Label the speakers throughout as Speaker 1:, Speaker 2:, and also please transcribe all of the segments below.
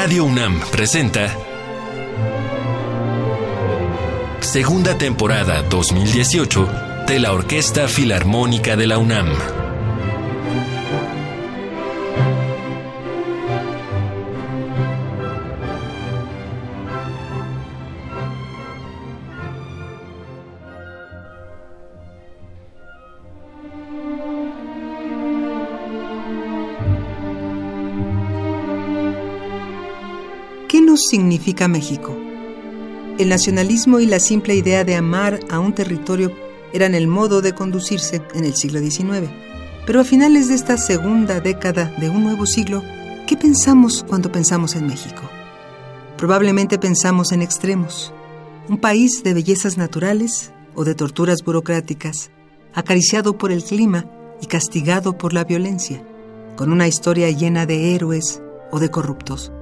Speaker 1: Radio UNAM presenta Segunda temporada 2018 de la Orquesta Filarmónica de la UNAM.
Speaker 2: Significa México? El nacionalismo y la simple idea de amar a un territorio eran el modo de conducirse en el siglo XIX. Pero a finales de esta segunda década de un nuevo siglo, ¿qué pensamos cuando pensamos en México? Probablemente pensamos en extremos. Un país de bellezas naturales o de torturas burocráticas, acariciado por el clima y castigado por la violencia, con una historia llena de héroes o de corruptos.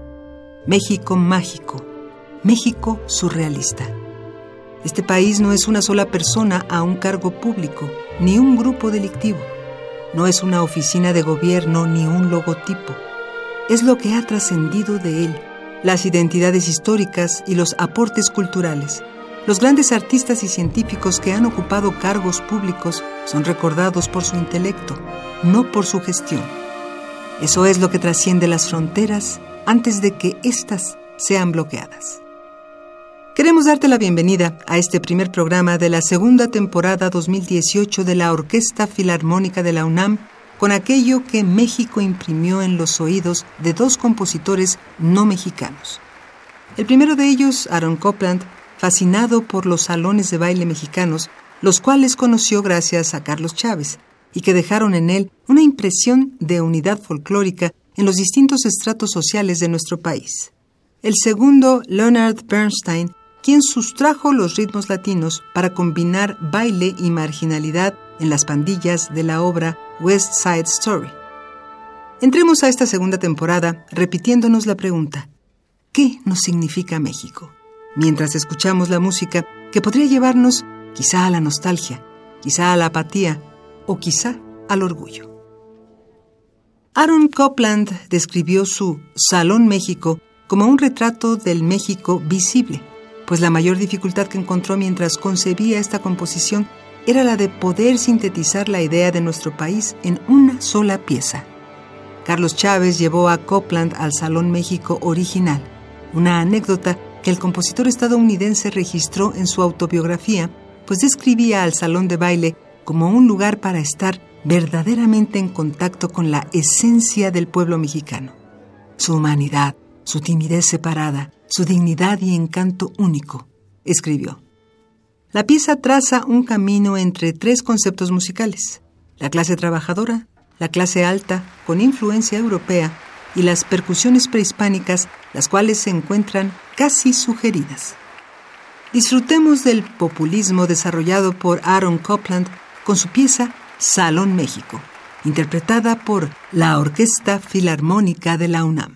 Speaker 2: México mágico, México surrealista. Este país no es una sola persona a un cargo público, ni un grupo delictivo. No es una oficina de gobierno ni un logotipo. Es lo que ha trascendido de él, las identidades históricas y los aportes culturales. Los grandes artistas y científicos que han ocupado cargos públicos son recordados por su intelecto, no por su gestión. Eso es lo que trasciende las fronteras antes de que éstas sean bloqueadas. Queremos darte la bienvenida a este primer programa de la segunda temporada 2018 de la Orquesta Filarmónica de la UNAM con aquello que México imprimió en los oídos de dos compositores no mexicanos. El primero de ellos, Aaron Copland, fascinado por los salones de baile mexicanos, los cuales conoció gracias a Carlos Chávez, y que dejaron en él una impresión de unidad folclórica en los distintos estratos sociales de nuestro país. El segundo, Leonard Bernstein, quien sustrajo los ritmos latinos para combinar baile y marginalidad en las pandillas de la obra West Side Story. Entremos a esta segunda temporada repitiéndonos la pregunta, ¿qué nos significa México? Mientras escuchamos la música que podría llevarnos quizá a la nostalgia, quizá a la apatía o quizá al orgullo. Aaron Copland describió su Salón México como un retrato del México visible, pues la mayor dificultad que encontró mientras concebía esta composición era la de poder sintetizar la idea de nuestro país en una sola pieza. Carlos Chávez llevó a Copland al Salón México original, una anécdota que el compositor estadounidense registró en su autobiografía, pues describía al salón de baile como un lugar para estar verdaderamente en contacto con la esencia del pueblo mexicano, su humanidad, su timidez separada, su dignidad y encanto único, escribió. La pieza traza un camino entre tres conceptos musicales, la clase trabajadora, la clase alta con influencia europea y las percusiones prehispánicas, las cuales se encuentran casi sugeridas. Disfrutemos del populismo desarrollado por Aaron Copland con su pieza Salón México, interpretada por la Orquesta Filarmónica de la UNAM.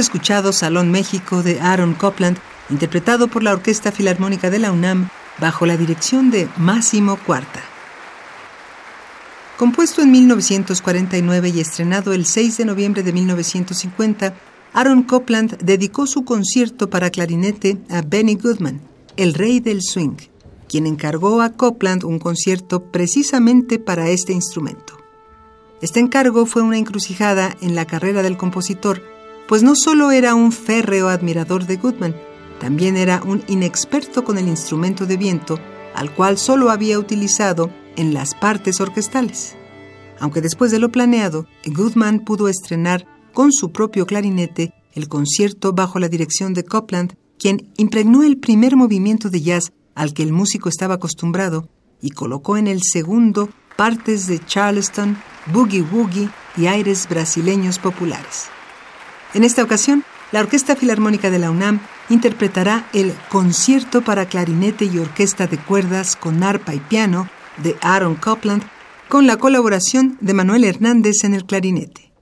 Speaker 2: Escuchado Salón México de Aaron Copland, interpretado por la Orquesta Filarmónica de la UNAM bajo la dirección de Máximo Cuarta. Compuesto en 1949 y estrenado el 6 de noviembre de 1950, Aaron Copland dedicó su concierto para clarinete a Benny Goodman, el rey del swing, quien encargó a Copland un concierto precisamente para este instrumento. Este encargo fue una encrucijada en la carrera del compositor, pues no solo era un férreo admirador de Goodman, también era un inexperto con el instrumento de viento, al cual solo había utilizado en las partes orquestales. Aunque después de lo planeado, Goodman pudo estrenar con su propio clarinete el concierto bajo la dirección de Copland, quien impregnó el primer movimiento de jazz al que el músico estaba acostumbrado y colocó en el segundo partes de Charleston, boogie woogie y aires brasileños populares. En esta ocasión, la Orquesta Filarmónica de la UNAM interpretará el Concierto para clarinete y orquesta de cuerdas con arpa y piano de Aaron Copland con la colaboración de Manuel Hernández en el clarinete.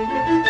Speaker 2: Música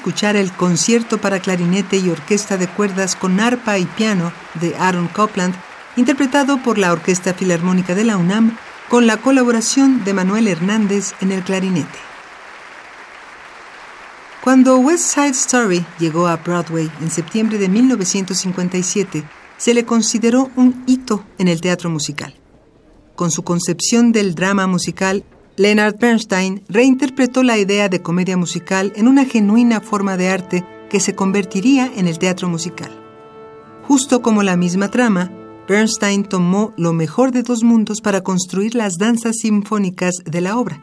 Speaker 2: escuchar el concierto para clarinete y orquesta de cuerdas con arpa y piano de Aaron Copland, interpretado por la Orquesta Filarmónica de la UNAM, con la colaboración de Manuel Hernández en el clarinete. Cuando West Side Story llegó a Broadway en septiembre de 1957, se le consideró un hito en el teatro musical. Con su concepción del drama musical, Leonard Bernstein reinterpretó la idea de comedia musical en una genuina forma de arte que se convertiría en el teatro musical. Justo como la misma trama, Bernstein tomó lo mejor de dos mundos para construir las danzas sinfónicas de la obra.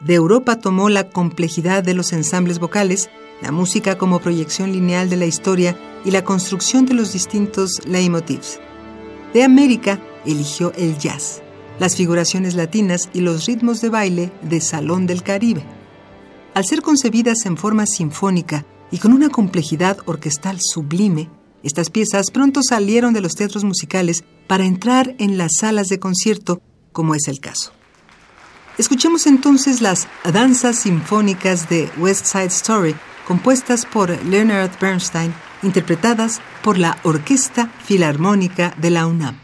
Speaker 2: De Europa tomó la complejidad de los ensambles vocales, la música como proyección lineal de la historia y la construcción de los distintos leitmotivs. De América eligió el jazz, las figuraciones latinas y los ritmos de baile de Salón del Caribe. Al ser concebidas en forma sinfónica y con una complejidad orquestal sublime, estas piezas pronto salieron de los teatros musicales para entrar en las salas de concierto, como es el caso. Escuchemos entonces las danzas sinfónicas de West Side Story, compuestas por Leonard Bernstein, interpretadas por la Orquesta Filarmónica de la UNAM.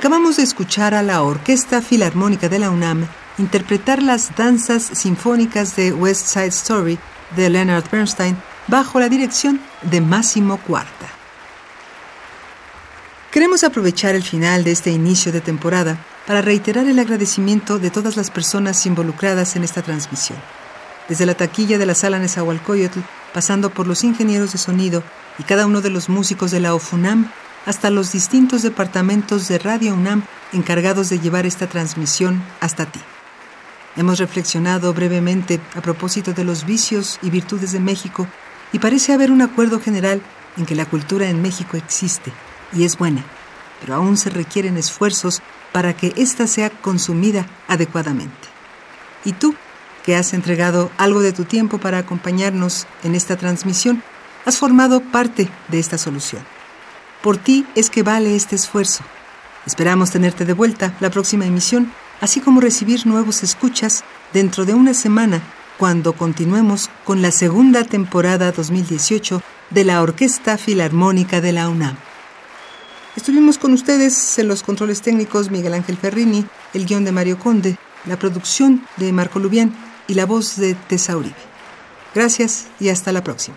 Speaker 2: Acabamos de escuchar a la Orquesta Filarmónica de la UNAM interpretar las danzas sinfónicas de West Side Story de Leonard Bernstein bajo la dirección de Máximo Cuarta. Queremos aprovechar el final de este inicio de temporada para reiterar el agradecimiento de todas las personas involucradas en esta transmisión. Desde la taquilla de la sala Nezahualcóyotl, pasando por los ingenieros de sonido y cada uno de los músicos de la OFUNAM, hasta los distintos departamentos de Radio UNAM encargados de llevar esta transmisión hasta ti. Hemos reflexionado brevemente a propósito de los vicios y virtudes de México y parece haber un acuerdo general en que la cultura en México existe y es buena, pero aún se requieren esfuerzos para que ésta sea consumida adecuadamente. ¿Y tú, que has entregado algo de tu tiempo para acompañarnos en esta transmisión, has formado parte de esta solución? Por ti es que vale este esfuerzo. Esperamos tenerte de vuelta la próxima emisión, así como recibir nuevos escuchas dentro de una semana cuando continuemos con la segunda temporada 2018 de la Orquesta Filarmónica de la UNAM. Estuvimos con ustedes en los controles técnicos Miguel Ángel Ferrini, el guion de Mario Conde, la producción de Marco Lubián y la voz de Tessa Uribe. Gracias y hasta la próxima.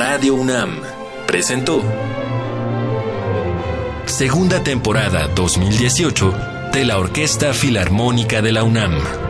Speaker 1: Radio UNAM presentó Segunda temporada 2018 de la Orquesta Filarmónica de la UNAM.